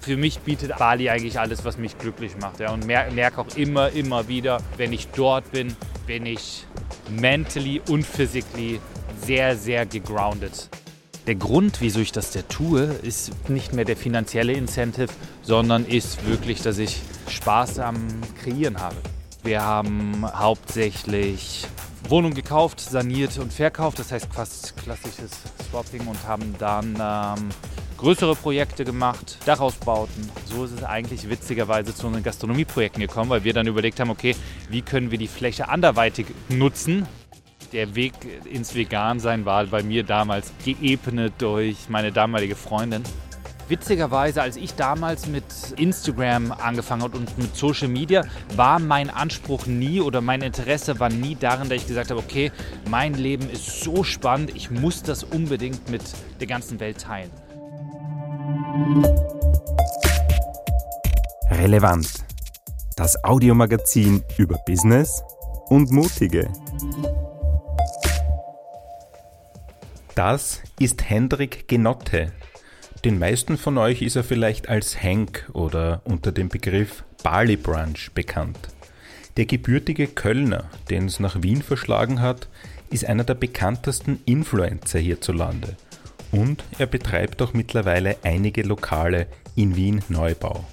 für mich bietet Bali eigentlich alles, was mich glücklich macht. Ja. Und merke merk auch immer, immer wieder, wenn ich dort bin, bin ich mentally und physically sehr, sehr gegroundet. Der Grund, wieso ich das der tue, ist nicht mehr der finanzielle Incentive, sondern ist wirklich, dass ich Spaß am Kreieren habe. Wir haben hauptsächlich Wohnung gekauft, saniert und verkauft, das heißt fast klassisches Swapping und haben dann ähm, größere Projekte gemacht, Dachausbauten. So ist es eigentlich witzigerweise zu unseren Gastronomieprojekten gekommen, weil wir dann überlegt haben, okay, wie können wir die Fläche anderweitig nutzen, der Weg ins Vegansein war bei mir damals geebnet durch meine damalige Freundin. Witzigerweise, als ich damals mit Instagram angefangen habe und mit Social Media, war mein Anspruch nie oder mein Interesse war nie darin, dass ich gesagt habe, okay, mein Leben ist so spannend, ich muss das unbedingt mit der ganzen Welt teilen. Relevant. Das Audiomagazin über Business und Mutige. Das ist Hendrik Genotte. Den meisten von euch ist er vielleicht als Hank oder unter dem Begriff Bali Brunch bekannt. Der gebürtige Kölner, den es nach Wien verschlagen hat, ist einer der bekanntesten Influencer hierzulande. Und er betreibt auch mittlerweile einige Lokale in Wien Neubau.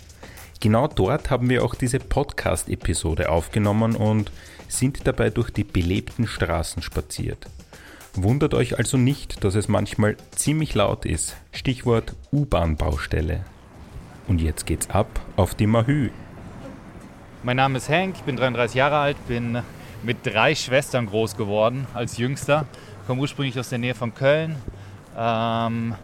Genau dort haben wir auch diese Podcast-Episode aufgenommen und sind dabei durch die belebten Straßen spaziert. Wundert euch also nicht, dass es manchmal ziemlich laut ist. Stichwort U-Bahn-Baustelle. Und jetzt geht's ab auf die Mahü. Mein Name ist Hank, ich bin 33 Jahre alt, bin mit drei Schwestern groß geworden als Jüngster. Komme ursprünglich aus der Nähe von Köln. Ähm,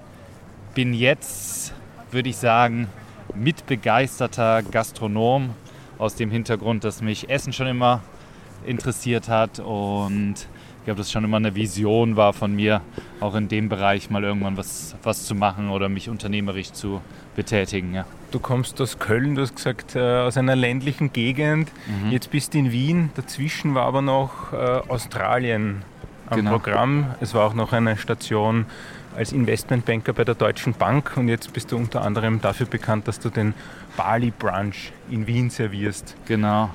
bin jetzt, würde ich sagen, mitbegeisterter Gastronom aus dem Hintergrund, dass mich Essen schon immer interessiert hat und ich glaube, das schon immer eine Vision war von mir, auch in dem Bereich mal irgendwann was, was zu machen oder mich unternehmerisch zu betätigen. Ja. Du kommst aus Köln, du hast gesagt, äh, aus einer ländlichen Gegend. Mhm. Jetzt bist du in Wien. Dazwischen war aber noch äh, Australien am genau. Programm. Es war auch noch eine Station als Investmentbanker bei der Deutschen Bank und jetzt bist du unter anderem dafür bekannt, dass du den Bali Brunch in Wien servierst. Genau.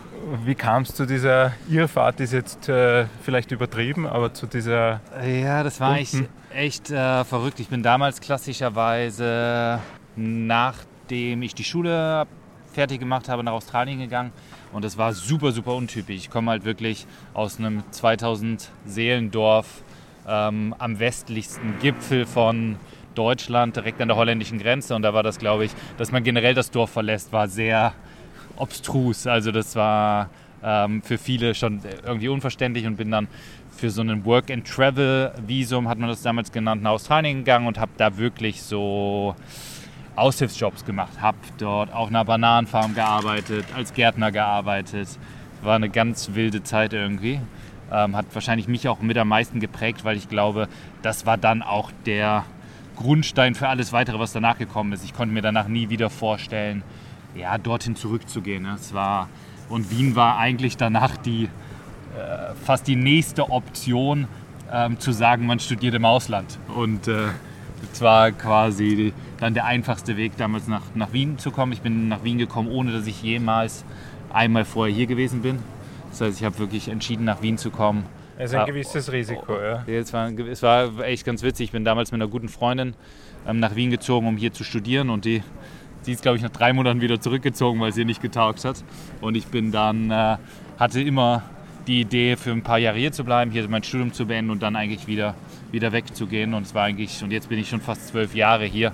Wie kam es zu dieser Irrfahrt, ist jetzt äh, vielleicht übertrieben, aber zu dieser... Ja, das war echt, echt äh, verrückt. Ich bin damals klassischerweise, nachdem ich die Schule fertig gemacht habe, nach Australien gegangen und das war super, super untypisch. Ich komme halt wirklich aus einem 2000 Seelendorf ähm, am westlichsten Gipfel von Deutschland, direkt an der holländischen Grenze. Und da war das, glaube ich, dass man generell das Dorf verlässt, war sehr obstrus. Also das war ähm, für viele schon irgendwie unverständlich und bin dann für so einen Work-and-Travel-Visum, hat man das damals genannt, nach Australien gegangen und habe da wirklich so Aushilfsjobs gemacht. Habe dort auf einer Bananenfarm gearbeitet, als Gärtner gearbeitet. War eine ganz wilde Zeit irgendwie ähm, hat wahrscheinlich mich auch mit am meisten geprägt, weil ich glaube, das war dann auch der Grundstein für alles weitere, was danach gekommen ist. Ich konnte mir danach nie wieder vorstellen, ja, dorthin zurückzugehen. Ne? Es war, und Wien war eigentlich danach die, äh, fast die nächste Option, ähm, zu sagen, man studiert im Ausland. Und äh, das war quasi dann der einfachste Weg, damals nach, nach Wien zu kommen. Ich bin nach Wien gekommen, ohne dass ich jemals einmal vorher hier gewesen bin. Das heißt, ich habe wirklich entschieden, nach Wien zu kommen. Also ein gewisses Risiko, ja. Es war, es war echt ganz witzig. Ich bin damals mit einer guten Freundin ähm, nach Wien gezogen, um hier zu studieren. Und die, die ist, glaube ich, nach drei Monaten wieder zurückgezogen, weil sie nicht getaugt hat. Und ich bin dann, äh, hatte immer die Idee, für ein paar Jahre hier zu bleiben, hier mein Studium zu beenden und dann eigentlich wieder, wieder wegzugehen. Und es war eigentlich, und jetzt bin ich schon fast zwölf Jahre hier.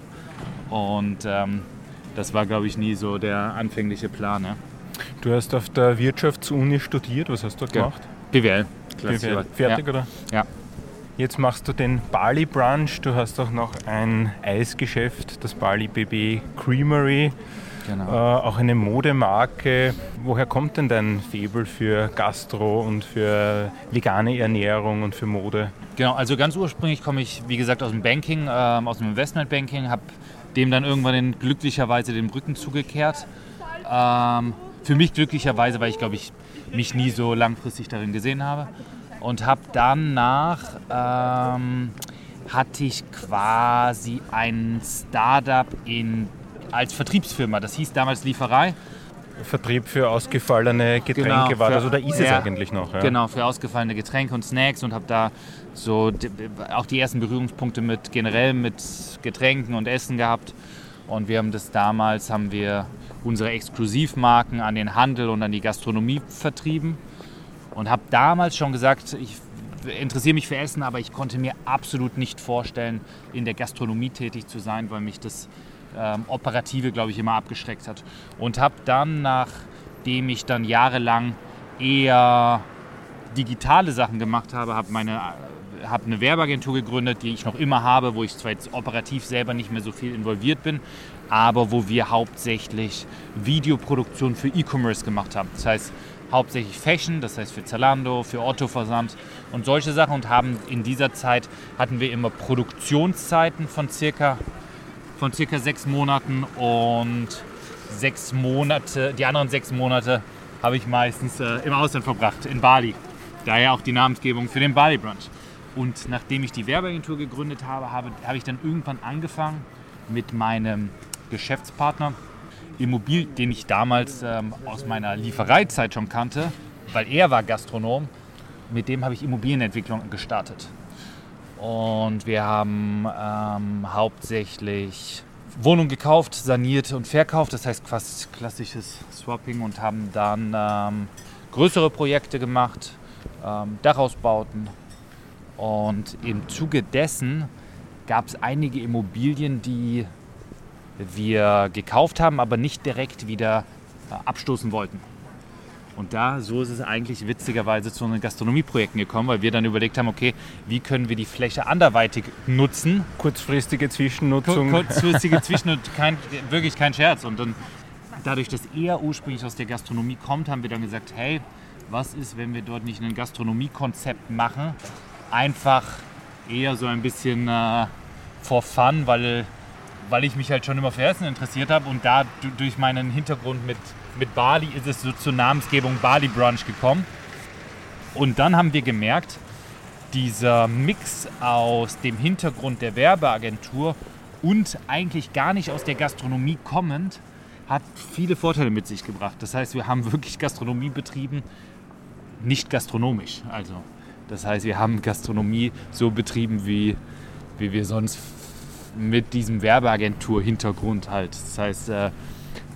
Und ähm, das war, glaube ich, nie so der anfängliche Plan. Ja. Du hast auf der Wirtschaftsuni studiert. Was hast du dort gemacht? BWL. BWL. Fertig, ja. oder? Ja. Jetzt machst du den Bali Brunch. Du hast auch noch ein Eisgeschäft, das Bali BB Creamery. Genau. Äh, auch eine Modemarke. Woher kommt denn dein Faible für Gastro und für vegane Ernährung und für Mode? Genau, also ganz ursprünglich komme ich, wie gesagt, aus dem Banking, äh, aus dem Investmentbanking, habe dem dann irgendwann in, glücklicherweise den Rücken zugekehrt. Ähm, für mich glücklicherweise, weil ich glaube ich mich nie so langfristig darin gesehen habe. Und habe danach ähm, hatte ich quasi ein Startup in als Vertriebsfirma. Das hieß damals Lieferei. Vertrieb für ausgefallene Getränke Genau, war das oder ist es ja. eigentlich noch? Ja? Genau, für ausgefallene Getränke und Snacks und habe da so auch die ersten Berührungspunkte mit generell mit Getränken und Essen gehabt. Und wir haben das damals, haben wir unsere Exklusivmarken an den Handel und an die Gastronomie vertrieben. Und habe damals schon gesagt, ich interessiere mich für Essen, aber ich konnte mir absolut nicht vorstellen, in der Gastronomie tätig zu sein, weil mich das ähm, Operative, glaube ich, immer abgeschreckt hat. Und habe dann, nachdem ich dann jahrelang eher digitale Sachen gemacht habe, habe meine habe eine Werbeagentur gegründet, die ich noch immer habe, wo ich zwar jetzt operativ selber nicht mehr so viel involviert bin, aber wo wir hauptsächlich Videoproduktion für E-Commerce gemacht haben. Das heißt hauptsächlich Fashion, das heißt für Zalando, für Otto Versand und solche Sachen und haben in dieser Zeit hatten wir immer Produktionszeiten von circa von circa sechs Monaten und sechs Monate, die anderen sechs Monate habe ich meistens äh, im Ausland verbracht, in Bali. Daher auch die Namensgebung für den Bali Brunch. Und nachdem ich die Werbeagentur gegründet habe, habe, habe ich dann irgendwann angefangen mit meinem Geschäftspartner, Immobil, den ich damals ähm, aus meiner Liefereizeit schon kannte, weil er war Gastronom. Mit dem habe ich Immobilienentwicklung gestartet. Und wir haben ähm, hauptsächlich Wohnungen gekauft, saniert und verkauft. Das heißt fast klassisches Swapping und haben dann ähm, größere Projekte gemacht, ähm, Dachausbauten. Und im Zuge dessen gab es einige Immobilien, die wir gekauft haben, aber nicht direkt wieder äh, abstoßen wollten. Und da, so ist es eigentlich witzigerweise zu unseren Gastronomieprojekten gekommen, weil wir dann überlegt haben, okay, wie können wir die Fläche anderweitig nutzen? Kurzfristige Zwischennutzung. Kurzfristige Zwischen- und kein, wirklich kein Scherz. Und dann, dadurch, dass er ursprünglich aus der Gastronomie kommt, haben wir dann gesagt, hey, was ist, wenn wir dort nicht ein Gastronomiekonzept machen? Einfach eher so ein bisschen äh, for fun, weil, weil ich mich halt schon immer für Essen interessiert habe und da du- durch meinen Hintergrund mit, mit Bali ist es so zur Namensgebung Bali Brunch gekommen. Und dann haben wir gemerkt, dieser Mix aus dem Hintergrund der Werbeagentur und eigentlich gar nicht aus der Gastronomie kommend, hat viele Vorteile mit sich gebracht. Das heißt, wir haben wirklich Gastronomie betrieben, nicht gastronomisch. Also, das heißt, wir haben Gastronomie so betrieben, wie, wie wir sonst mit diesem Werbeagentur-Hintergrund halt. Das heißt, äh,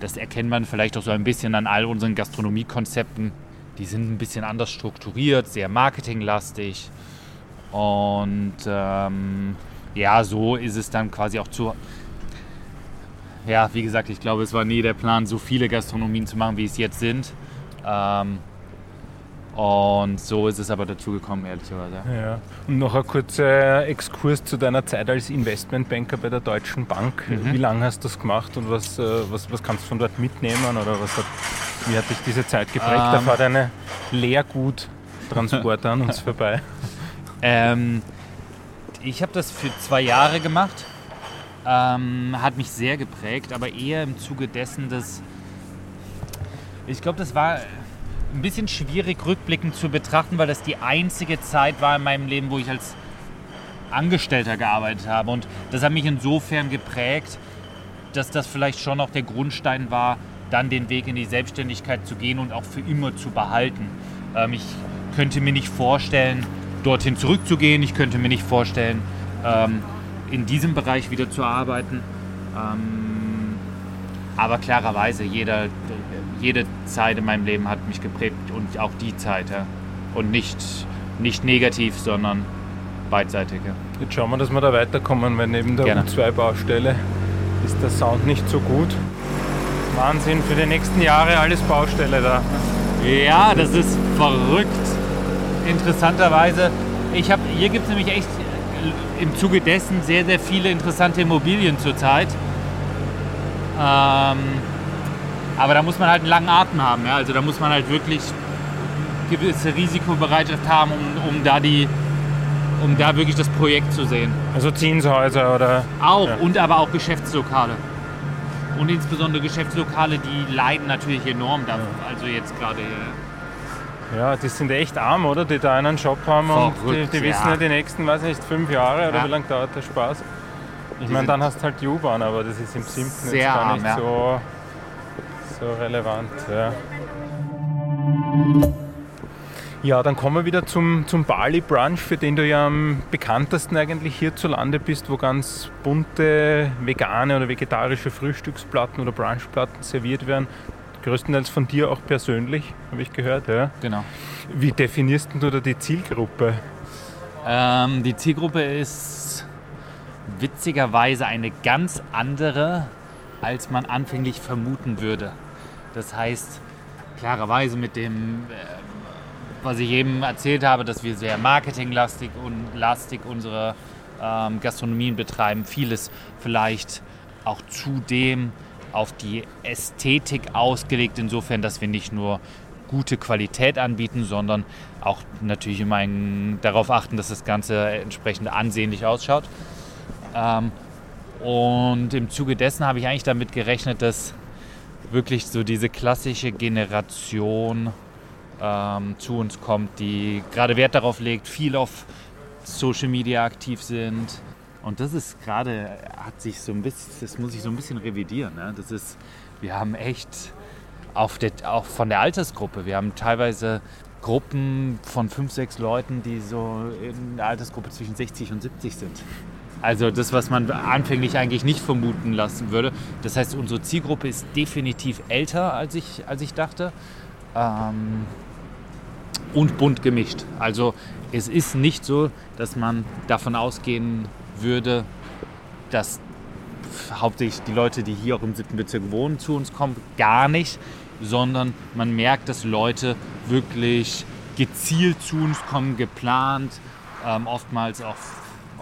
das erkennt man vielleicht auch so ein bisschen an all unseren Gastronomiekonzepten. Die sind ein bisschen anders strukturiert, sehr marketinglastig. Und ähm, ja, so ist es dann quasi auch zu. Ja, wie gesagt, ich glaube, es war nie der Plan, so viele Gastronomien zu machen, wie es jetzt sind. Ähm, und so ist es aber dazu gekommen, ehrlicherweise. Ja. Und noch ein kurzer Exkurs zu deiner Zeit als Investmentbanker bei der Deutschen Bank. Mhm. Wie lange hast du das gemacht und was, äh, was, was kannst du von dort mitnehmen oder was hat, wie hat dich diese Zeit geprägt? da Ähm. fährt eine Leerguttransport an uns vorbei. Ähm, ich habe das für zwei Jahre gemacht. Ähm, hat mich sehr geprägt, aber eher im Zuge dessen, dass ich glaube, das war ein bisschen schwierig rückblickend zu betrachten, weil das die einzige Zeit war in meinem Leben, wo ich als Angestellter gearbeitet habe. Und das hat mich insofern geprägt, dass das vielleicht schon auch der Grundstein war, dann den Weg in die Selbstständigkeit zu gehen und auch für immer zu behalten. Ähm, ich könnte mir nicht vorstellen, dorthin zurückzugehen. Ich könnte mir nicht vorstellen, ähm, in diesem Bereich wieder zu arbeiten. Ähm, aber klarerweise, jeder, jede Zeit in meinem Leben hat mich geprägt und auch die Zeit. Ja. Und nicht, nicht negativ, sondern beidseitig. Ja. Jetzt schauen wir, dass wir da weiterkommen, weil neben der Gerne. U2-Baustelle ist der Sound nicht so gut. Wahnsinn, für die nächsten Jahre alles Baustelle da. Ja, das ist verrückt. Interessanterweise, ich habe hier gibt es nämlich echt äh, im Zuge dessen sehr, sehr viele interessante Immobilien zurzeit. Ähm, aber da muss man halt einen langen Atem haben. Ja? Also da muss man halt wirklich gewisse Risikobereitschaft haben, um, um, da die, um da wirklich das Projekt zu sehen. Also Zinshäuser oder. Auch Ja. und aber auch Geschäftslokale. Und insbesondere Geschäftslokale, die leiden natürlich enorm da. Also jetzt gerade hier. Ja, die sind echt arm, oder? Die da einen Job haben und die, Verrückt, die wissen ja. ja die nächsten, weiß nicht, fünf Jahre oder Ja. wie lange dauert der Spaß? Ich meine, dann hast du halt die U-Bahn, aber das ist im Simpson jetzt gar nicht arm, ja. so, so relevant. Ja. Ja, dann kommen wir wieder zum, zum Bali Brunch, für den du ja am bekanntesten eigentlich hierzulande bist, wo ganz bunte vegane oder vegetarische Frühstücksplatten oder Brunchplatten serviert werden. Größtenteils von dir auch persönlich, habe ich gehört. Ja. Genau. Wie definierst du da die Zielgruppe? Ähm, die Zielgruppe ist witzigerweise eine ganz andere, als man anfänglich vermuten würde. Das heißt, klarerweise mit dem äh, was ich eben erzählt habe, dass wir sehr marketinglastig und lastig unsere ähm, Gastronomien betreiben. Vieles vielleicht auch zudem auf die Ästhetik ausgelegt, insofern, dass wir nicht nur gute Qualität anbieten, sondern auch natürlich immer ein, darauf achten, dass das Ganze entsprechend ansehnlich ausschaut. Ähm, und im Zuge dessen habe ich eigentlich damit gerechnet, dass wirklich so diese klassische Generation ähm, zu uns kommt, die gerade Wert darauf legt, viel auf Social Media aktiv sind. Und das ist gerade, hat sich so ein bisschen, das muss ich so ein bisschen revidieren. Ne? Das ist, wir haben echt auf der, auch von der Altersgruppe, wir haben teilweise Gruppen von fünf, sechs Leuten, die so in der Altersgruppe zwischen 60 und 70 sind. Also das, was man anfänglich eigentlich nicht vermuten lassen würde. Das heißt, unsere Zielgruppe ist definitiv älter, als ich, als ich dachte. Ähm, und bunt gemischt. Also es ist nicht so, dass man davon ausgehen würde, dass hauptsächlich die Leute, die hier auch im siebten Bezirk wohnen, zu uns kommen. Gar nicht, sondern man merkt, dass Leute wirklich gezielt zu uns kommen, geplant, ähm, oftmals auch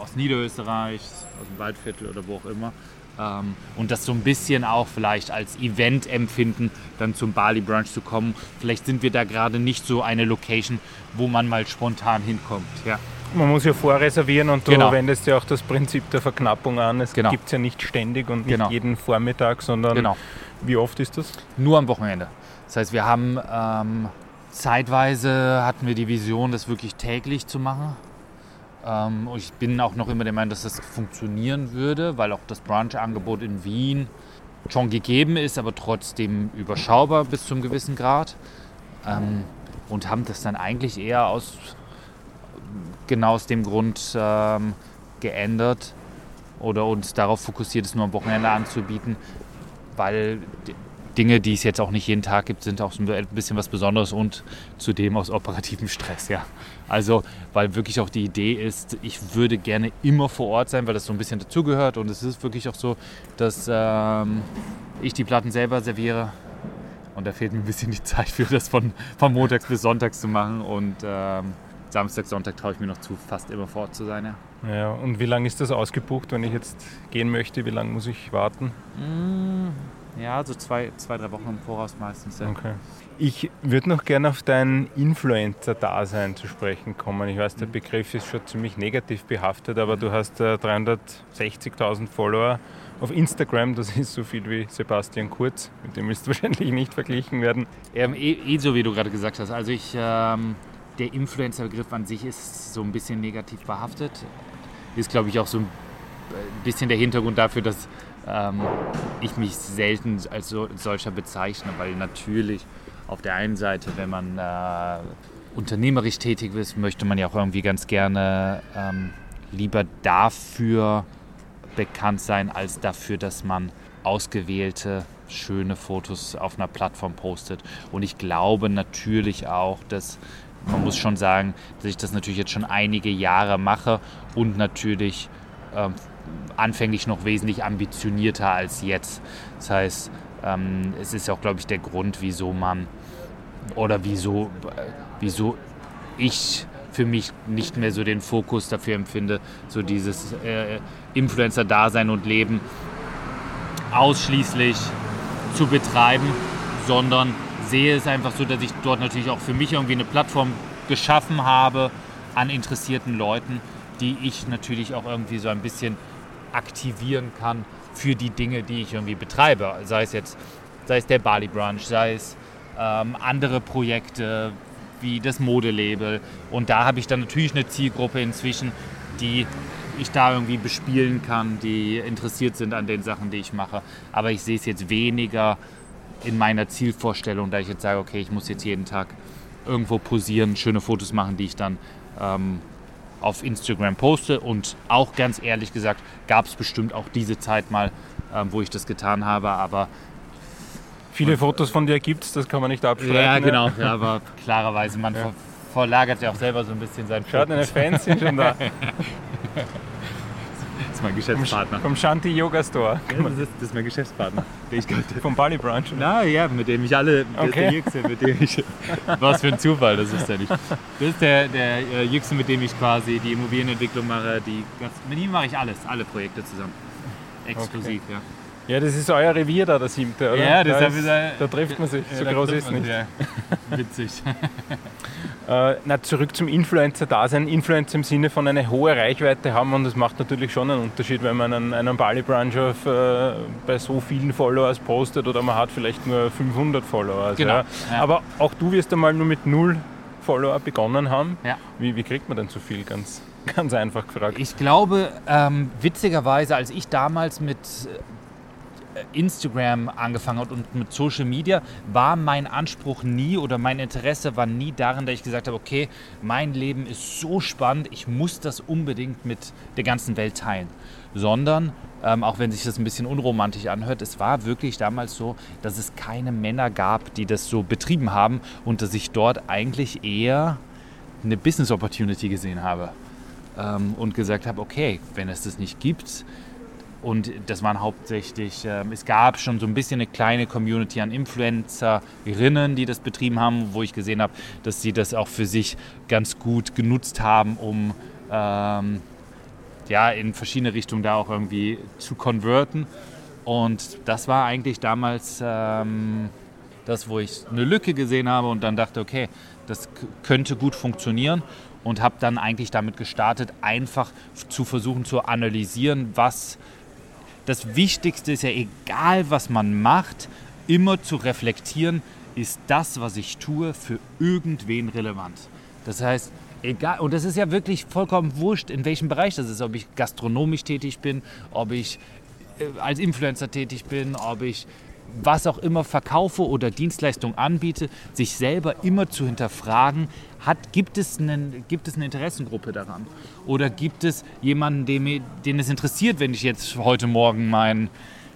aus Niederösterreich, aus dem Waldviertel oder wo auch immer. Ähm, und das so ein bisschen auch vielleicht als Event empfinden, dann zum Bali Brunch zu kommen. Vielleicht sind wir da gerade nicht so eine Location, wo man mal spontan hinkommt. Ja. Man muss ja vorreservieren und du genau. wendest ja auch das Prinzip der Verknappung an. Es genau. gibt es ja nicht ständig und nicht genau. jeden Vormittag, sondern genau. wie oft ist das? Nur am Wochenende. Das heißt, wir haben ähm, zeitweise hatten wir die Vision, das wirklich täglich zu machen. Ähm, ich bin auch noch immer der Meinung, dass das funktionieren würde, weil auch das Brunch-Angebot in Wien schon gegeben ist, aber trotzdem überschaubar bis zum gewissen Grad. Ähm, und haben das dann eigentlich eher aus genau aus dem Grund ähm, geändert oder uns darauf fokussiert, es nur am Wochenende anzubieten, weil Dinge, die es jetzt auch nicht jeden Tag gibt, sind auch so ein bisschen was Besonderes und zudem aus operativem Stress, ja. Also, weil wirklich auch die Idee ist, ich würde gerne immer vor Ort sein, weil das so ein bisschen dazugehört und es ist wirklich auch so, dass ähm, ich die Platten selber serviere und da fehlt mir ein bisschen die Zeit für das von, von montags bis sonntags zu machen und ähm, Samstag, Sonntag traue ich mir noch zu, fast immer vor Ort zu sein, ja. Ja, und wie lange ist das ausgebucht, wenn ich jetzt gehen möchte? Wie lange muss ich warten? Mmh ja, so zwei, zwei drei Wochen im Voraus meistens. Ja. Okay. Ich würde noch gerne auf dein Influencer-Dasein zu sprechen kommen. Ich weiß, der mhm. Begriff ist schon ziemlich negativ behaftet, aber du hast äh, 360.000 Follower auf Instagram. Das ist so viel wie Sebastian Kurz. Mit dem ist wahrscheinlich nicht verglichen werden. Ähm, eh, eh, so wie du gerade gesagt hast. Also ich, ähm, der Influencer-Begriff an sich ist so ein bisschen negativ behaftet. Ist, glaube ich, auch so ein bisschen der Hintergrund dafür, dass ähm, ich mich selten als so, solcher bezeichne, weil natürlich auf der einen Seite, wenn man äh, unternehmerisch tätig ist, möchte man ja auch irgendwie ganz gerne ähm, lieber dafür bekannt sein, als dafür, dass man ausgewählte schöne Fotos auf einer Plattform postet. Und ich glaube natürlich auch, dass man muss schon sagen, dass ich das natürlich jetzt schon einige Jahre mache und natürlich ähm, anfänglich noch wesentlich ambitionierter als jetzt. Das heißt, ähm, es ist auch, glaube ich, der Grund, wieso man oder wieso, äh, wieso ich für mich nicht mehr so den Fokus dafür empfinde, so dieses äh, Influencer-Dasein und Leben ausschließlich zu betreiben, sondern sehe es einfach so, dass ich dort natürlich auch für mich irgendwie eine Plattform geschaffen habe an interessierten Leuten, die ich natürlich auch irgendwie so ein bisschen aktivieren kann für die Dinge, die ich irgendwie betreibe. Sei es jetzt, sei es der Bali Brunch, sei es ähm, andere Projekte wie das Modelabel. Und da habe ich dann natürlich eine Zielgruppe inzwischen, die ich da irgendwie bespielen kann, die interessiert sind an den Sachen, die ich mache. Aber ich sehe es jetzt weniger in meiner Zielvorstellung, da ich jetzt sage, okay, ich muss jetzt jeden Tag irgendwo posieren, schöne Fotos machen, die ich dann ähm, auf Instagram poste. Und auch ganz ehrlich gesagt, gab es bestimmt auch diese Zeit mal, ähm, wo ich das getan habe, aber Viele Fotos von dir gibt es, das kann man nicht abstreiten. Ja, genau, ja, aber klarerweise, man ja. verlagert ja auch selber so ein bisschen sein Schaut, deine Fans sind schon da. Das mein Geschäftspartner. Vom Shanti Yoga Store. Ja, das, ist, das, ist, mein Geschäftspartner. ich Vom Bali Brunch? Na ja, mit dem ich alle, okay. der Jüngste, mit dem ich, was für ein Zufall, das ist ja nicht. Das ist der, der äh, Jüngste, mit dem ich quasi die Immobilienentwicklung mache, die, mit ihm mache ich alles, alle Projekte zusammen. Exklusiv, okay. ja. Ja, das ist euer Revier da, der siebte, oder? Ja, das da, ist, wieder, da trifft man sich. so groß ist es nicht. Ja. Witzig. äh, na, zurück zum Influencer-Dasein. Influencer im Sinne von eine hohe Reichweite haben und das macht natürlich schon einen Unterschied, wenn man einen, einen Bali-Brunch äh, bei so vielen Followers postet oder man hat vielleicht nur 500 Follower. Genau. Ja. Ja. Aber auch du wirst einmal nur mit null Follower begonnen haben. Ja. Wie, wie kriegt man denn so viel? Ganz, ganz einfach gefragt. Ich glaube, ähm, witzigerweise, als ich damals mit Instagram angefangen hat und mit Social Media, war mein Anspruch nie oder mein Interesse war nie darin, dass ich gesagt habe, okay, mein Leben ist so spannend, ich muss das unbedingt mit der ganzen Welt teilen. Sondern, ähm, auch wenn sich das ein bisschen unromantisch anhört, es war wirklich damals so, dass es keine Männer gab, die das so betrieben haben und dass ich dort eigentlich eher eine Business Opportunity gesehen habe. Ähm, und gesagt habe, okay, wenn es das nicht gibt, und das waren hauptsächlich, äh, es gab schon so ein bisschen eine kleine Community an Influencerinnen, die das betrieben haben, wo ich gesehen habe, dass sie das auch für sich ganz gut genutzt haben, um ähm, ja, in verschiedene Richtungen da auch irgendwie zu konverten. Und das war eigentlich damals ähm, das, wo ich eine Lücke gesehen habe und dann dachte, okay, das könnte gut funktionieren und habe dann eigentlich damit gestartet, einfach zu versuchen zu analysieren, was das Wichtigste ist ja, egal was man macht, immer zu reflektieren, ist das, was ich tue, für irgendwen relevant. Das heißt, egal, und das ist ja wirklich vollkommen wurscht, in welchem Bereich das ist, ob ich gastronomisch tätig bin, ob ich äh, als Influencer tätig bin, ob ich was auch immer verkaufe oder Dienstleistung anbiete, sich selber immer zu hinterfragen, hat, gibt, es einen, gibt es eine Interessengruppe daran? Oder gibt es jemanden, den, den es interessiert, wenn ich jetzt heute Morgen meinen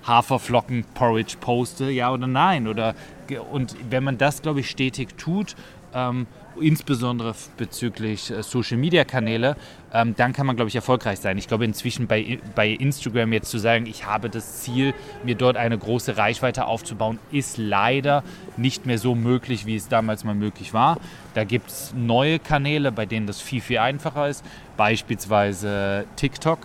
Haferflocken-Porridge poste, ja oder nein? Oder, und wenn man das, glaube ich, stetig tut, ähm, insbesondere bezüglich äh, Social-Media-Kanäle, ähm, dann kann man, glaube ich, erfolgreich sein. Ich glaube, inzwischen bei, bei Instagram jetzt zu sagen, ich habe das Ziel, mir dort eine große Reichweite aufzubauen, ist leider nicht mehr so möglich, wie es damals mal möglich war. Da gibt es neue Kanäle, bei denen das viel, viel einfacher ist, beispielsweise TikTok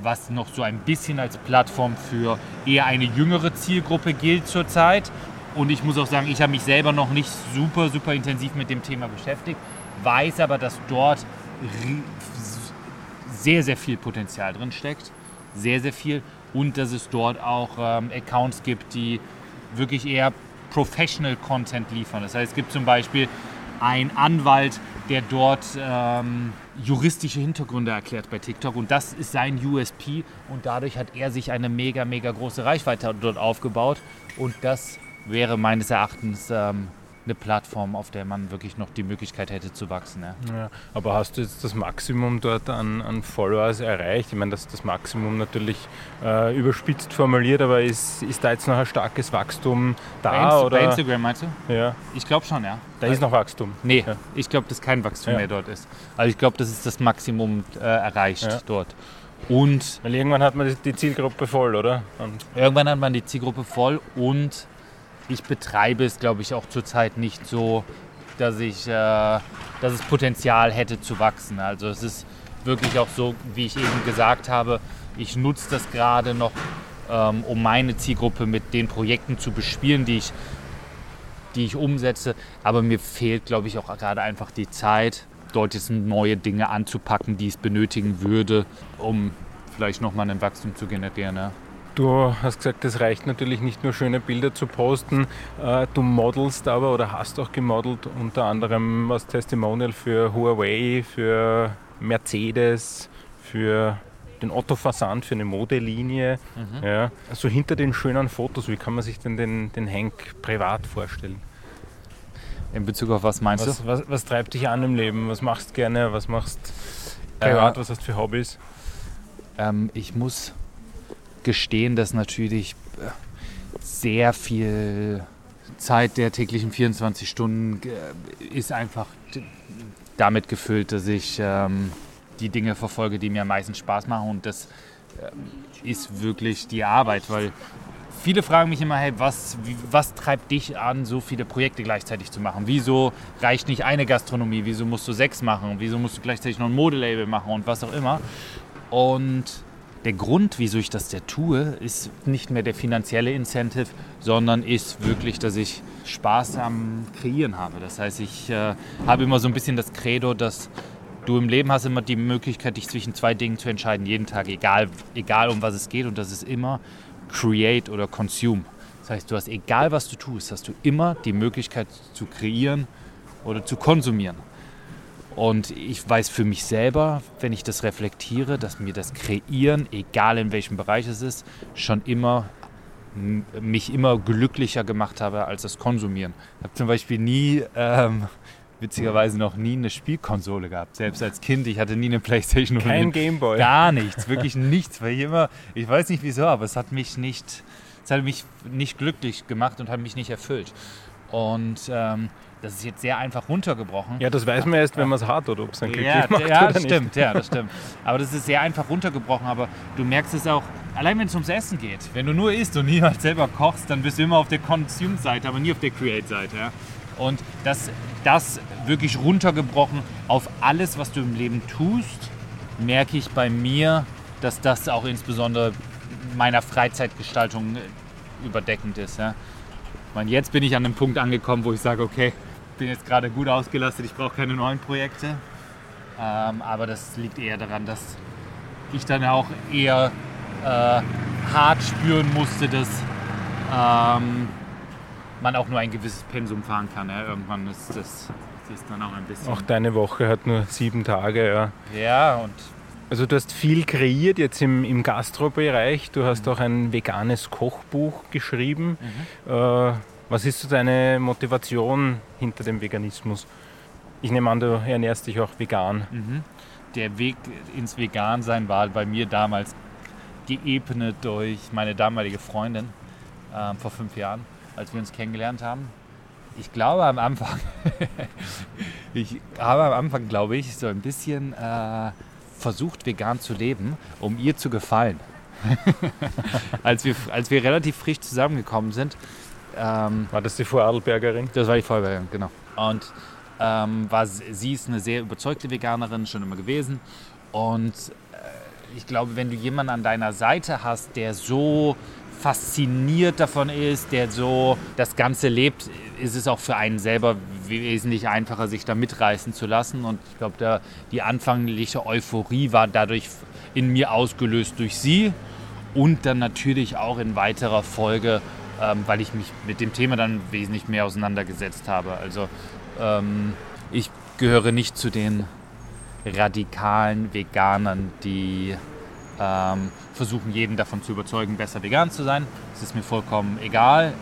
was noch so ein bisschen als Plattform für eher eine jüngere Zielgruppe gilt zurzeit. Und ich muss auch sagen, ich habe mich selber noch nicht super, super intensiv mit dem Thema beschäftigt, weiß aber, dass dort sehr, sehr viel Potenzial drin steckt. Sehr, sehr viel. Und dass es dort auch ähm, Accounts gibt, die wirklich eher Professional Content liefern. Das heißt, es gibt zum Beispiel einen Anwalt, der dort ähm, juristische Hintergründe erklärt bei TikTok und das ist sein USP und dadurch hat er sich eine mega, mega große Reichweite dort aufgebaut und das wäre meines Erachtens ähm, eine Plattform, auf der man wirklich noch die Möglichkeit hätte zu wachsen. Ja. ja aber hast du jetzt das Maximum dort an, an Followers erreicht? Ich meine, das das Maximum natürlich äh, überspitzt formuliert, aber ist, ist da jetzt noch ein starkes Wachstum da? Bei, Inst oder? bei Instagram meinst du? Ja. Ich glaube schon, ja. Da ist noch Wachstum? Nee, ja. ich glaube, dass kein Wachstum ja. mehr dort ist. Also ich glaube, das ist das Maximum äh, erreicht dort. Und Weil irgendwann hat man die Zielgruppe voll, oder? Und irgendwann hat man die Zielgruppe voll und ich betreibe es, glaube ich, auch zurzeit nicht so, dass, ich, äh, dass es Potenzial hätte zu wachsen. Also es ist wirklich auch so, wie ich eben gesagt habe, ich nutze das gerade noch, ähm, um meine Zielgruppe mit den Projekten zu bespielen, die ich, die ich umsetze. Aber mir fehlt, glaube ich, auch gerade einfach die Zeit, dort jetzt neue Dinge anzupacken, die es benötigen würde, um vielleicht nochmal ein Wachstum zu generieren. Ja. Du hast gesagt, es reicht natürlich nicht nur schöne Bilder zu posten. Äh, du modelst aber oder hast auch gemodelt, unter anderem als Testimonial für Huawei, für Mercedes, für den Otto Versand für eine Modelinie. Mhm. Ja. Also hinter den schönen Fotos, wie kann man sich denn den, den Hank privat vorstellen? In Bezug auf was meinst was, du? Was, was, treibt dich an im Leben? Was machst du gerne? Was machst du privat? Äh, was hast du für Hobbys? Ähm, ich muss gestehen, dass natürlich äh, sehr viel Zeit der täglichen 24 Stunden äh, ist einfach damit gefüllt, dass ich ähm, die Dinge verfolge, die mir am meisten Spaß machen. Und das äh, ist wirklich die Arbeit, weil viele fragen mich immer, hey, was, was treibt dich an, so viele Projekte gleichzeitig zu machen? Wieso reicht nicht eine Gastronomie? Wieso musst du sechs machen? Wieso musst du gleichzeitig noch ein Modelabel machen und was auch immer? Und der Grund, wieso ich das der tue, ist nicht mehr der finanzielle Incentive, sondern ist wirklich, dass ich Spaß am Kreieren habe. Das heißt, ich äh, habe immer so ein bisschen das Credo, dass du im Leben hast immer die Möglichkeit, dich zwischen zwei Dingen zu entscheiden, jeden Tag, egal, egal um was es geht. Und das ist immer Create oder Consume. Das heißt, du hast, egal was du tust, hast du immer die Möglichkeit zu kreieren oder zu konsumieren. Und ich weiß für mich selber, wenn ich das reflektiere, dass mir das Kreieren, egal in welchem Bereich es ist, schon immer mich immer glücklicher gemacht habe als das Konsumieren. Ich habe zum Beispiel nie, ähm, witzigerweise noch nie eine Spielkonsole gehabt. Selbst als Kind, ich hatte nie eine Playstation. Kein Gameboy. Gar nichts, wirklich nichts. Weil ich immer, ich weiß nicht wieso, aber es hat mich nicht, es hat mich nicht glücklich gemacht und hat mich nicht erfüllt. Und ähm, das ist jetzt sehr einfach runtergebrochen. Ja, das weiß man erst, wenn man es hat oder ob es dann glücklich ja, macht ja, das stimmt, ja, das stimmt. Aber das ist sehr einfach runtergebrochen. Aber du merkst es auch, allein wenn es ums Essen geht. Wenn du nur isst und niemals selber kochst, dann bist du immer auf der Consume-Seite, aber nie auf der Create-Seite. Ja? Und das, das wirklich runtergebrochen auf alles, was du im Leben tust, merke ich bei mir, dass das auch insbesondere meiner Freizeitgestaltung überdeckend ist. Ja? Ich meine, jetzt bin ich an einem Punkt angekommen, wo ich sage, okay, bin jetzt gerade gut ausgelastet, ich brauche keine neuen Projekte. Ähm, aber das liegt eher daran, dass ich dann auch eher äh, hart spüren musste, dass ähm, man auch nur ein gewisses Pensum fahren kann. Ja. Irgendwann ist das, das ist dann auch ein bisschen. Auch deine Woche hat nur sieben Tage, ja. Ja, und. Also du hast viel kreiert jetzt im, im Gastrobereich. Du hast mhm. auch ein veganes Kochbuch geschrieben. Mhm. Äh, was ist so deine Motivation hinter dem Veganismus? Ich nehme an, du ernährst dich auch vegan. Mhm. Der Weg ins Vegansein war bei mir damals geebnet durch meine damalige Freundin äh, vor fünf Jahren, als wir uns kennengelernt haben. Ich glaube am Anfang, ich habe am Anfang, glaube ich, so ein bisschen äh, versucht, vegan zu leben, um ihr zu gefallen. als, wir, als wir relativ frisch zusammengekommen sind, ähm, war das die Vorarlbergerin? Das war die Vorarlbergerin, genau. Und ähm, war, sie ist eine sehr überzeugte Veganerin, schon immer gewesen. Und äh, ich glaube, wenn du jemanden an deiner Seite hast, der so fasziniert davon ist, der so das Ganze lebt, ist es auch für einen selber wesentlich einfacher, sich da mitreißen zu lassen. Und ich glaube, die anfängliche Euphorie war dadurch in mir ausgelöst durch sie und dann natürlich auch in weiterer Folge ähm, weil ich mich mit dem Thema dann wesentlich mehr auseinandergesetzt habe. Also ähm, ich gehöre nicht zu den radikalen Veganern, die ähm, versuchen, jeden davon zu überzeugen, besser vegan zu sein. Es ist mir vollkommen egal.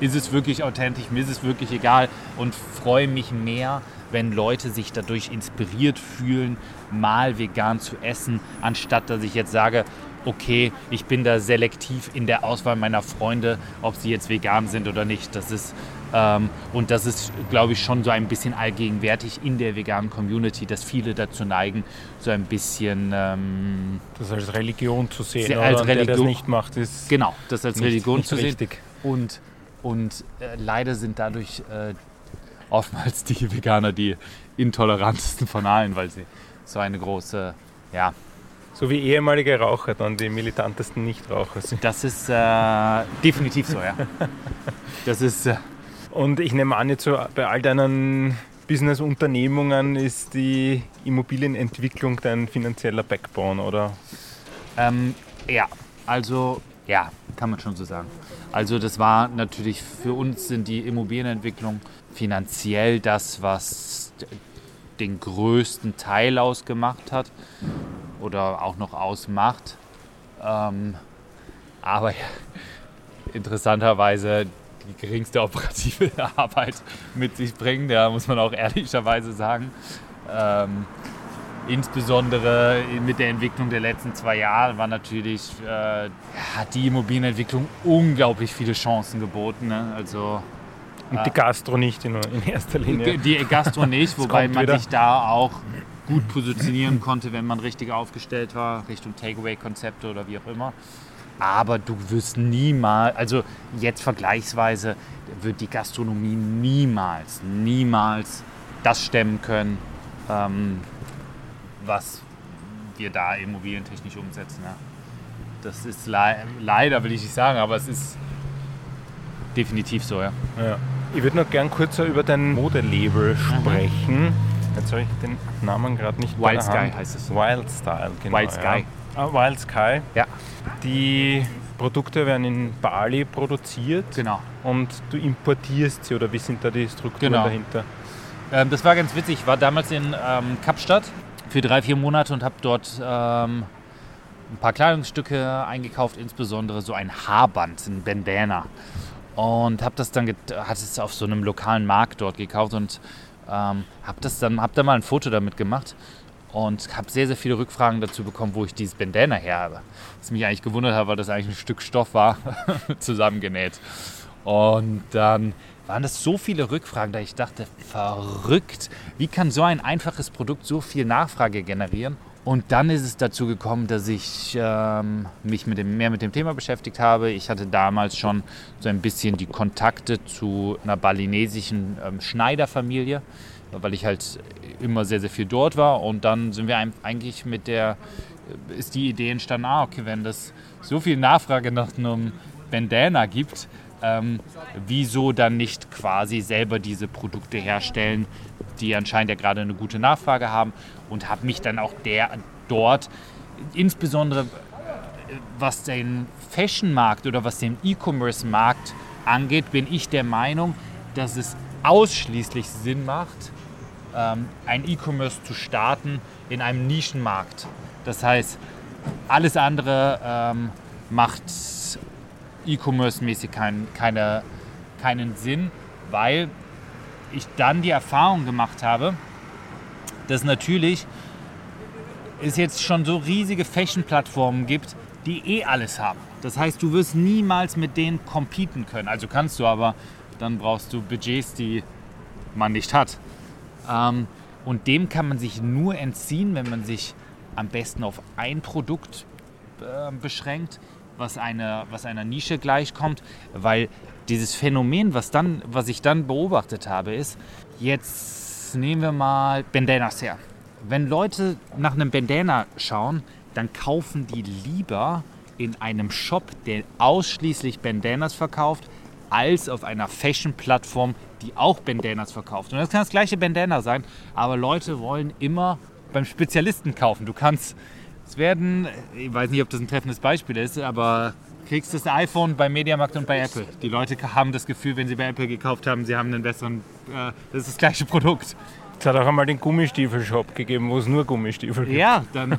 Ist es wirklich authentisch? Mir ist es wirklich egal und freue mich mehr, wenn Leute sich dadurch inspiriert fühlen, mal vegan zu essen, anstatt dass ich jetzt sage, okay, ich bin da selektiv in der Auswahl meiner Freunde, ob sie jetzt vegan sind oder nicht. Das ist, ähm, und das ist, glaube ich, schon so ein bisschen allgegenwärtig in der veganen Community, dass viele dazu neigen, so ein bisschen. Ähm, das als Religion zu sehen. Sehr, als Religion, der das nicht macht, ist. Genau, das als nicht, Religion nicht zu richtig. sehen. Und, und äh, leider sind dadurch äh, oftmals die Veganer die intolerantesten von allen, weil sie so eine große, ja, so wie ehemalige Raucher dann die militantesten Nichtraucher sind. Das ist äh, definitiv so, ja. Das ist. Äh Und ich nehme an, jetzt so bei all deinen Business-Unternehmungen ist die Immobilienentwicklung dein finanzieller Backbone, oder? Ähm, ja, also ja, kann man schon so sagen. Also das war natürlich für uns sind die Immobilienentwicklung finanziell das, was den größten Teil ausgemacht hat. Oder auch noch ausmacht. Ähm, aber ja, interessanterweise die geringste operative Arbeit mit sich bringen, da muss man auch ehrlicherweise sagen. Ähm, insbesondere mit der Entwicklung der letzten zwei Jahre war natürlich, äh, hat die Immobilienentwicklung unglaublich viele Chancen geboten. Ne? Also, Und die Gastro nicht in, in erster Linie. Die Gastro nicht, wobei man wieder. sich da auch gut positionieren konnte, wenn man richtig aufgestellt war, Richtung Takeaway-Konzepte oder wie auch immer. Aber du wirst niemals, also jetzt vergleichsweise, wird die Gastronomie niemals, niemals das stemmen können, ähm, was wir da immobilientechnisch umsetzen. Ja. Das ist le leider, will ich nicht sagen, aber es ist definitiv so. Ja. ja. Ich würde noch gern kurz über dein Modelabel sprechen. Jetzt habe ich den Namen gerade nicht Wild Sky heißt es. Wild Style, genau. Wild Sky. Ja. Ah, Wild Sky. Ja. Die Produkte werden in Bali produziert. Genau. Und du importierst sie oder wie sind da die Strukturen genau. dahinter? Ähm, das war ganz witzig. Ich war damals in ähm, Kapstadt für drei, vier Monate und habe dort ähm, ein paar Kleidungsstücke eingekauft, insbesondere so ein Haarband, ein Bandana. Und habe das dann hat es auf so einem lokalen Markt dort gekauft und ähm, habe das dann hab dann mal ein Foto damit gemacht und habe sehr, sehr viele Rückfragen dazu bekommen, wo ich dieses Bandana her habe. Was mich eigentlich gewundert hat, weil das eigentlich ein Stück Stoff war, zusammengenäht. Und dann waren das so viele Rückfragen, da ich dachte, verrückt, wie kann so ein einfaches Produkt so viel Nachfrage generieren? Und dann ist es dazu gekommen, dass ich ähm, mich mit dem, mehr mit dem Thema beschäftigt habe. Ich hatte damals schon so ein bisschen die Kontakte zu einer balinesischen ähm, Schneiderfamilie, weil ich halt immer sehr, sehr viel dort war. Und dann sind wir eigentlich mit der, ist die Idee entstanden, ah, okay, wenn das so viel Nachfrage nach einem Bandana gibt, ähm, wieso dann nicht quasi selber diese Produkte herstellen, die anscheinend ja gerade eine gute Nachfrage haben und habe mich dann auch der, dort, insbesondere was den Fashion-Markt oder was den E-Commerce-Markt angeht, bin ich der Meinung, dass es ausschließlich Sinn macht, ähm, ein E-Commerce zu starten in einem Nischenmarkt. Das heißt, alles andere ähm, macht E-Commerce-mäßig kein, keine, keinen Sinn, weil ich dann die Erfahrung gemacht habe, dass natürlich es jetzt schon so riesige Fashion-Plattformen gibt, die eh alles haben. Das heißt, du wirst niemals mit denen competen können. Also kannst du, aber dann brauchst du Budgets, die man nicht hat. Ähm, und dem kann man sich nur entziehen, wenn man sich am besten auf ein Produkt äh, beschränkt, was, eine, was einer Nische gleichkommt, weil dieses Phänomen, was, dann, was ich dann beobachtet habe, ist, jetzt nehmen wir mal Bandanas her. Wenn Leute nach einem Bandana schauen, dann kaufen die lieber in einem Shop, der ausschließlich Bandanas verkauft, als auf einer Fashion-Plattform, die auch Bandanas verkauft. Und das kann das gleiche Bandana sein, aber Leute wollen immer beim Spezialisten kaufen. Du kannst, es werden, ich weiß nicht, ob das ein treffendes Beispiel ist, aber kriegst das iPhone bei Mediamarkt und bei Apple. Die Leute haben das Gefühl, wenn sie bei Apple gekauft haben, sie haben einen besseren, äh, das ist das gleiche Produkt. Es hat auch einmal den Gummistiefel-Shop gegeben, wo es nur Gummistiefel gibt. Ja, dann, äh,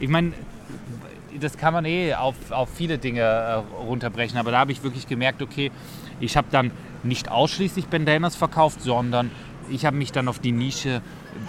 ich meine, das kann man eh auf, auf viele Dinge äh, runterbrechen, aber da habe ich wirklich gemerkt, okay, ich habe dann nicht ausschließlich Bandanas verkauft, sondern ich habe mich dann auf die Nische,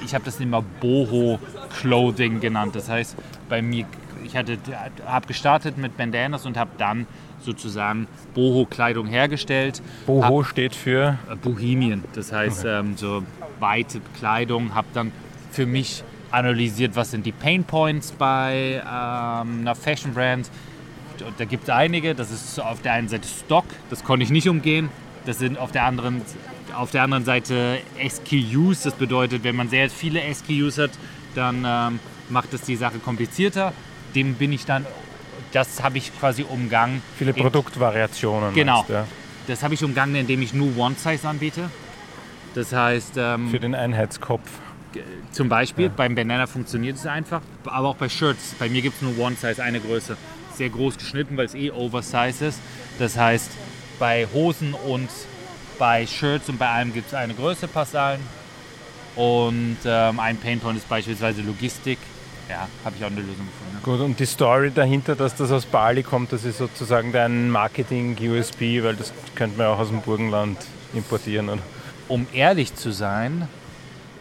ich habe das immer Boho Clothing genannt. Das heißt, bei mir, ich habe gestartet mit Bandanas und habe dann sozusagen Boho-Kleidung hergestellt. Boho hab, steht für? Äh, Bohemian, das heißt okay. ähm, so weite Kleidung. Habe dann für mich analysiert, was sind die Pain Points bei ähm, einer Fashion Brand. Da gibt es einige. Das ist auf der einen Seite Stock, das konnte ich nicht umgehen. Das sind auf der anderen, auf der anderen Seite SKUs. Das bedeutet, wenn man sehr viele SKUs hat, dann ähm, macht es die Sache komplizierter. Dem bin ich dann, das habe ich quasi umgangen. Viele Produktvariationen. Genau. Meinst, ja. Das habe ich umgangen, indem ich nur One-Size anbiete. Das heißt. Ähm, Für den Einheitskopf. Zum Beispiel, ja. beim Banana funktioniert es einfach, aber auch bei Shirts. Bei mir gibt es nur One-Size, eine Größe. Sehr groß geschnitten, weil es eh Oversize ist. Das heißt, bei Hosen und bei Shirts und bei allem gibt es eine Größe Passalen. Und ähm, ein Painpoint ist beispielsweise Logistik. ja, habe ich auch eine Lösung gefunden. Gut, und die Story dahinter, dass das aus Bali kommt, das ist sozusagen dein Marketing-USP, weil das könnte man auch aus dem Burgenland importieren. Oder? Um ehrlich zu sein,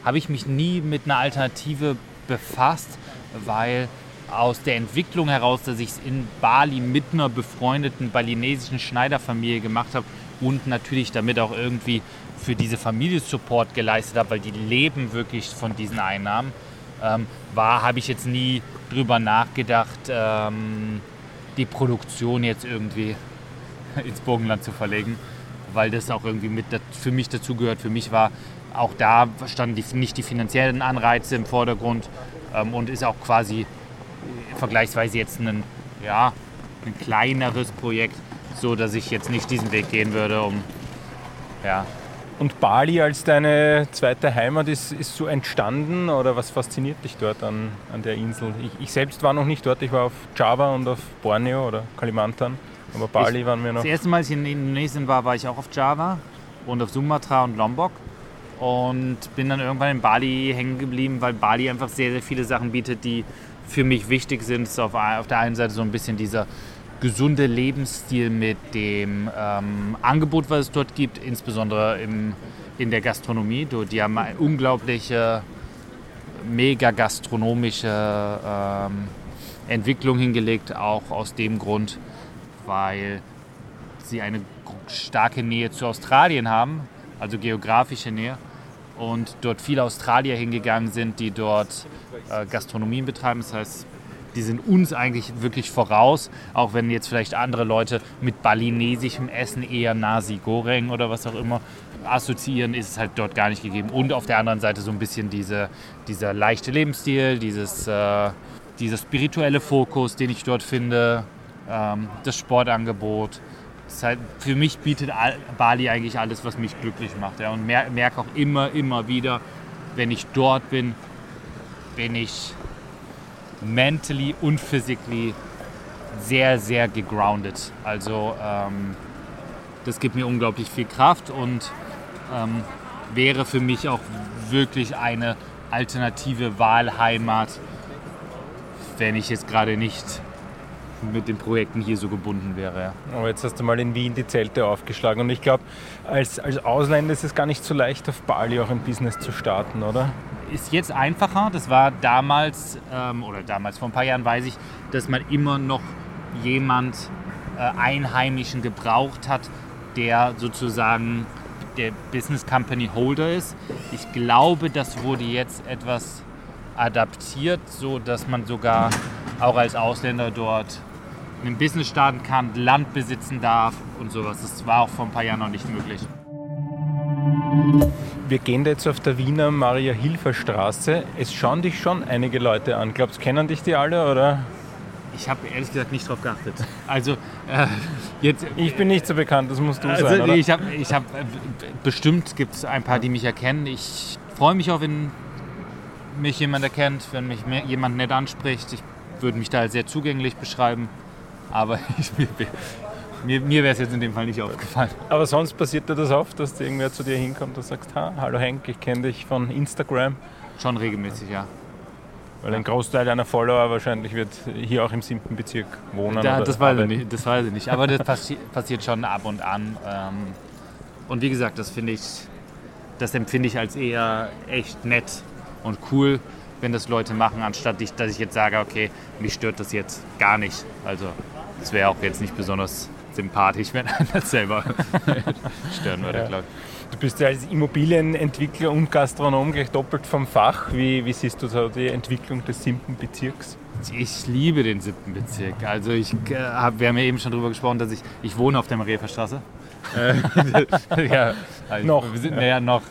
habe ich mich nie mit einer Alternative befasst, weil aus der Entwicklung heraus, dass ich es in Bali mit einer befreundeten balinesischen Schneiderfamilie gemacht habe und natürlich damit auch irgendwie für diese Familie Support geleistet habe, weil die leben wirklich von diesen Einnahmen, ähm, war, habe ich jetzt nie drüber nachgedacht, ähm, die Produktion jetzt irgendwie ins Burgenland zu verlegen, weil das auch irgendwie mit für mich dazugehört. Für mich war auch da standen die, nicht die finanziellen Anreize im Vordergrund ähm, und ist auch quasi vergleichsweise jetzt ein, ja, ein kleineres Projekt, so dass ich jetzt nicht diesen Weg gehen würde, um ja. Und Bali als deine zweite Heimat ist, ist so entstanden oder was fasziniert dich dort an, an der Insel? Ich, ich selbst war noch nicht dort, ich war auf Java und auf Borneo oder Kalimantan, aber Bali ich, waren wir noch. Das erste Mal, als ich in Indonesien war, war ich auch auf Java und auf Sumatra und Lombok und bin dann irgendwann in Bali hängen geblieben, weil Bali einfach sehr, sehr viele Sachen bietet, die für mich wichtig sind. Ist auf, auf der einen Seite so ein bisschen dieser gesunde Lebensstil mit dem ähm, Angebot, was es dort gibt, insbesondere im, in der Gastronomie. Die haben eine unglaubliche, mega gastronomische ähm, Entwicklung hingelegt, auch aus dem Grund, weil sie eine starke Nähe zu Australien haben, also geografische Nähe und dort viele Australier hingegangen sind, die dort Gastronomien betreiben. Das heißt, die sind uns eigentlich wirklich voraus, auch wenn jetzt vielleicht andere Leute mit balinesischem Essen eher Nasi Goreng oder was auch immer assoziieren, ist es halt dort gar nicht gegeben. Und auf der anderen Seite so ein bisschen diese, dieser leichte Lebensstil, dieses, äh, dieser spirituelle Fokus, den ich dort finde, ähm, das Sportangebot halt, für mich bietet Bali eigentlich alles, was mich glücklich macht. Ja. Und mer merke auch immer, immer wieder, wenn ich dort bin, bin ich mentally und physically sehr, sehr gegroundet. Also ähm, das gibt mir unglaublich viel Kraft und ähm, wäre für mich auch wirklich eine alternative Wahlheimat, wenn ich jetzt gerade nicht mit den Projekten hier so gebunden wäre. Aber jetzt hast du mal in Wien die Zelte aufgeschlagen und ich glaube, als, als Ausländer ist es gar nicht so leicht, auf Bali auch ein Business zu starten, oder? Ist jetzt einfacher. Das war damals, ähm, oder damals vor ein paar Jahren weiß ich, dass man immer noch jemand äh, Einheimischen gebraucht hat, der sozusagen der Business Company Holder ist. Ich glaube, das wurde jetzt etwas adaptiert, so dass man sogar auch als Ausländer dort ein Business starten kann, Land besitzen darf und sowas. Das war auch vor ein paar Jahren noch nicht möglich. Wir gehen jetzt auf der Wiener Maria-Hilfer-Straße. Es schauen dich schon einige Leute an. Glaubst du, kennen dich die alle oder? Ich habe ehrlich gesagt nicht darauf geachtet. Also äh, jetzt. Ich bin nicht so bekannt, das musst du also, sein. Oder? Ich habe, ich habe bestimmt gibt es ein paar, die mich erkennen. Ich freue mich auch, wenn mich jemand erkennt, wenn mich jemand nett anspricht. Ich würde mich da als sehr zugänglich beschreiben. Aber ich, mir, mir wäre es jetzt in dem Fall nicht aufgefallen. Aber sonst passiert dir das oft, dass irgendwer zu dir hinkommt und sagt, ha, hallo Henk, ich kenne dich von Instagram? Schon regelmäßig, ja. Weil ein Großteil deiner Follower wahrscheinlich wird hier auch im siebten Bezirk wohnen. Da, das, weiß ich nicht, das weiß ich nicht. Aber das passi passiert schon ab und an. Ähm, und wie gesagt, das finde ich, das empfinde ich als eher echt nett und cool wenn das Leute machen, anstatt ich, dass ich jetzt sage, okay, mich stört das jetzt gar nicht. Also es wäre auch jetzt nicht besonders sympathisch, wenn einer das selber stören würde, ja. glaube ich. Du bist ja als Immobilienentwickler und Gastronom gleich doppelt vom Fach. Wie, wie siehst du so die Entwicklung des siebten Bezirks? Ich liebe den siebten Bezirk. Also ich äh, hab, wir haben ja eben schon darüber gesprochen, dass ich, ich wohne auf der Mariaverstraße. Äh, ja, also noch. Wir sind, ja. Naja, noch.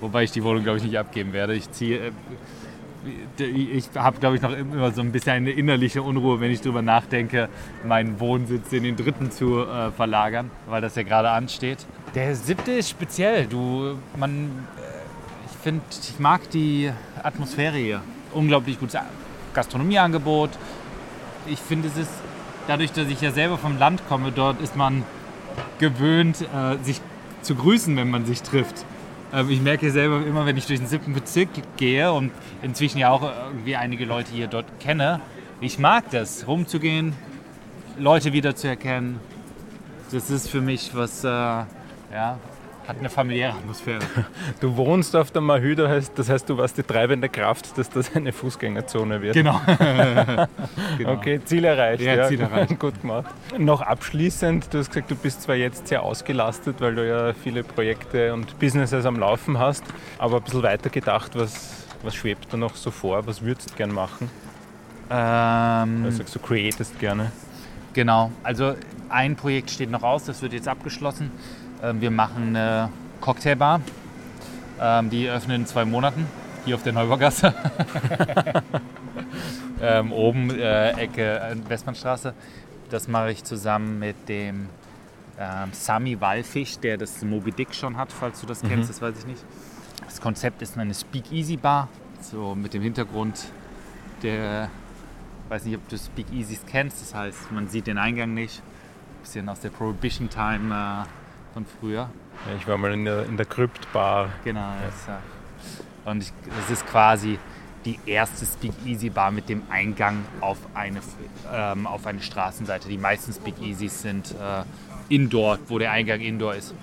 Wobei ich die Wohnung, glaube ich, nicht abgeben werde. Ich ziehe äh, ich habe, glaube ich, noch immer so ein bisschen eine innerliche Unruhe, wenn ich darüber nachdenke, meinen Wohnsitz in den dritten zu äh, verlagern, weil das ja gerade ansteht. Der siebte ist speziell. Du, man, äh, ich finde, ich mag die Atmosphäre hier. Unglaublich gutes Gastronomieangebot. Ich finde, es ist dadurch, dass ich ja selber vom Land komme, dort ist man gewöhnt, äh, sich zu grüßen, wenn man sich trifft. Ähm, ich merke selber immer, wenn ich durch den siebten Bezirk gehe und inzwischen ja auch irgendwie einige Leute hier dort kenne, ich mag das, rumzugehen, Leute wiederzuerkennen. Das ist für mich was, äh, ja, hat eine familiäre Atmosphäre. Du wohnst auf der Mahü, das heißt, du warst die treibende Kraft, dass das eine Fußgängerzone wird. Genau. genau. Okay, Ziel erreicht. Ja, ja. Ziel erreicht. Gut gemacht. Noch abschließend, du hast gesagt, du bist zwar jetzt sehr ausgelastet, weil du ja viele Projekte und Businesses am Laufen hast, aber ein bisschen weiter gedacht, was, was schwebt da noch so vor? Was würdest du gern machen? Ähm, also du createst gerne. Genau, also ein Projekt steht noch aus, das wird jetzt abgeschlossen. Ähm, wir machen eine Cocktailbar. Ähm, die öffnen in zwei Monaten hier auf der Neubaugasse. ähm, oben äh, Ecke äh, Westbahnstraße. Das mache ich zusammen mit dem ähm, Sami Walfisch, der das Moby Dick schon hat, falls du das mhm. kennst, das weiß ich nicht. Das Konzept ist eine Speakeasy Bar, so mit dem Hintergrund der, ich weiß nicht, ob du Speakeasies kennst, das heißt, man sieht den Eingang nicht. Ein bisschen aus der Prohibition Time äh, von früher. Ja, ich war mal in der, in der Kryptbar. Genau, ja. und ich, das ist quasi die erste Speakeasy-Bar mit dem Eingang auf eine, ähm, auf eine Straßenseite. Die meisten Speakeasies sind äh, indoor, wo der Eingang indoor ist.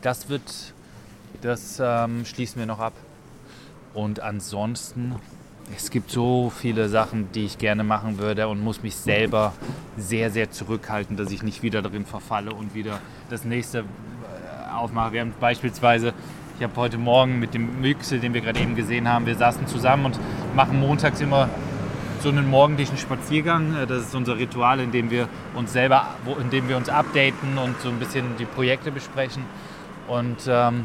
Das wird, das ähm, schließen wir noch ab. Und ansonsten es gibt so viele Sachen, die ich gerne machen würde und muss mich selber sehr, sehr zurückhalten, dass ich nicht wieder darin verfalle und wieder das nächste aufmache. Wir haben beispielsweise, ich habe heute Morgen mit dem Müchsel, den wir gerade eben gesehen haben, wir saßen zusammen und machen montags immer so einen morgendlichen Spaziergang. Äh, das ist unser Ritual, in dem wir uns selber, in dem wir uns updaten und so ein bisschen die Projekte besprechen. Und ähm,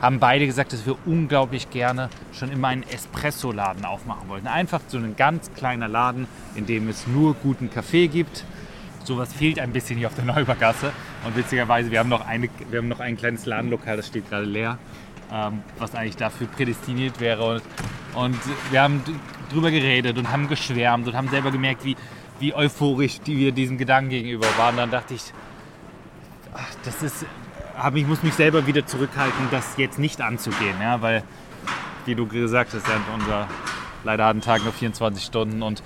haben beide gesagt, dass wir unglaublich gerne schon immer einen Espresso-Laden aufmachen wollten. Einfach so ein ganz kleiner Laden, in dem es nur guten Kaffee gibt. Sowas fehlt ein bisschen hier auf der Neubergasse. Und witzigerweise, wir haben noch, eine, wir haben noch ein kleines Ladenlokal, das steht gerade leer, ähm, was eigentlich dafür prädestiniert wäre. Und, und wir haben drüber geredet und haben geschwärmt und haben selber gemerkt, wie, wie euphorisch die wir diesem Gedanken gegenüber waren. Dann dachte ich, ach, das ist ich muss mich selber wieder zurückhalten, das jetzt nicht anzugehen, ja, weil, wie du gesagt hast, ja, unser leider hat ein Tag nur 24 Stunden und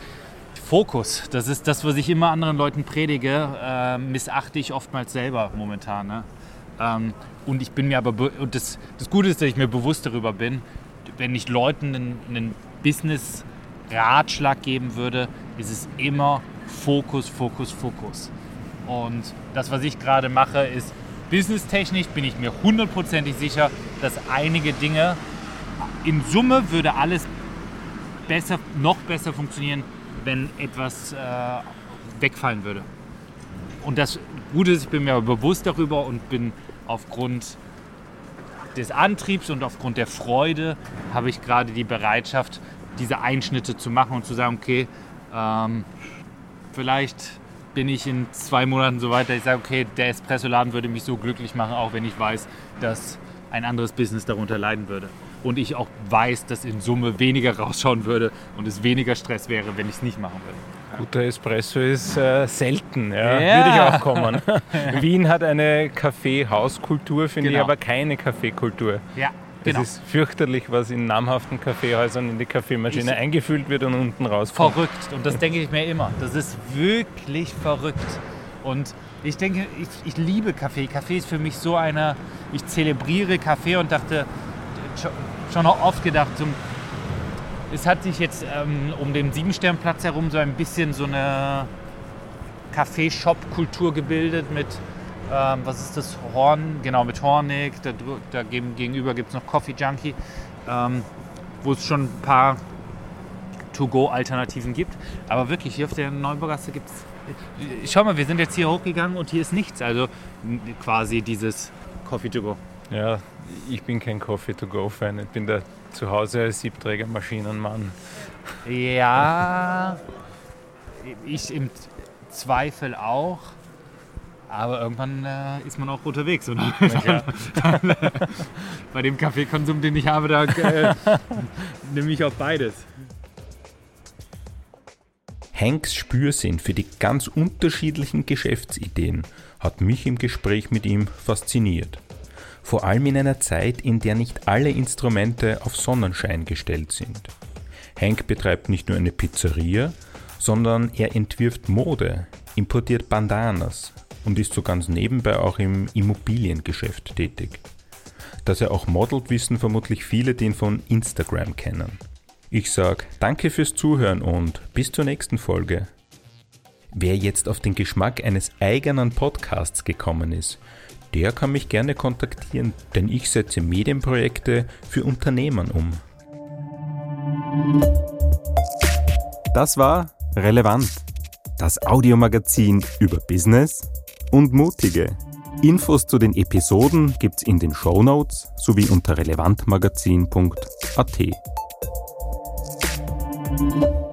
Fokus, das ist das, was ich immer anderen Leuten predige, äh, missachte ich oftmals selber momentan. Ne? Ähm, und ich bin mir aber, und das, das Gute ist, dass ich mir bewusst darüber bin, wenn ich Leuten einen, einen Business-Ratschlag geben würde, ist es immer Fokus, Fokus, Fokus. Und das, was ich gerade mache, ist Businesstechnisch bin ich mir hundertprozentig sicher, dass einige Dinge in Summe würde alles besser, noch besser funktionieren, wenn etwas äh, wegfallen würde. Und das Gute ist, ich bin mir bewusst darüber und bin aufgrund des Antriebs und aufgrund der Freude habe ich gerade die Bereitschaft, diese Einschnitte zu machen und zu sagen, okay, ähm, vielleicht bin ich in zwei Monaten so weit, dass ich sage, okay, der Espresso-Laden würde mich so glücklich machen, auch wenn ich weiß, dass ein anderes Business darunter leiden würde. Und ich auch weiß, dass in Summe weniger rausschauen würde und es weniger Stress wäre, wenn ich es nicht machen würde. Guter Espresso ist äh, selten, ja. ja. würde ich auch kommen. Wien hat eine Kaffeehauskultur, finde genau. ich, aber keine Kaffeekultur. Ja, das genau. ist fürchterlich, was in namhaften Kaffeehäusern in die Kaffeemaschine ich eingefüllt wird und unten rauskommt. Verrückt. Und das denke ich mir immer. Das ist wirklich verrückt. Und ich denke, ich, ich liebe Kaffee. Kaffee ist für mich so eine, ich zelebriere Kaffee und dachte, schon auch oft gedacht, zum, es hat sich jetzt ähm, um den Siebensternplatz herum so ein bisschen so eine Kaffeeshop-Kultur gebildet mit ähm, was ist das? Horn, genau, mit Hornig. Da, da gegenüber gibt es noch Coffee Junkie, ähm, wo es schon ein paar To-Go-Alternativen gibt. Aber wirklich, hier auf der Neubaugasse gibt es. Schau mal, wir sind jetzt hier hochgegangen und hier ist nichts. Also quasi dieses Coffee to go. Ja, ich bin kein Coffee to go Fan. Ich bin der zu Hause Siebträger-Maschinenmann. Ja, ich im Zweifel auch. Aber irgendwann äh, ist man auch unterwegs. Und dann, dann, äh, bei dem Kaffeekonsum, den ich habe, da äh, nehme ich auch beides. Hanks Spürsinn für die ganz unterschiedlichen Geschäftsideen hat mich im Gespräch mit ihm fasziniert. Vor allem in einer Zeit, in der nicht alle Instrumente auf Sonnenschein gestellt sind. Hank betreibt nicht nur eine Pizzeria, sondern er entwirft Mode, importiert Bandanas und ist so ganz nebenbei auch im Immobiliengeschäft tätig. Dass er auch modelt, wissen vermutlich viele, die ihn von Instagram kennen. Ich sage danke fürs Zuhören und bis zur nächsten Folge. Wer jetzt auf den Geschmack eines eigenen Podcasts gekommen ist, der kann mich gerne kontaktieren, denn ich setze Medienprojekte für Unternehmen um. Das war Relevant, das Audiomagazin über Business und Mutige. Infos zu den Episoden gibt's in den Show Notes sowie unter relevantmagazin.at.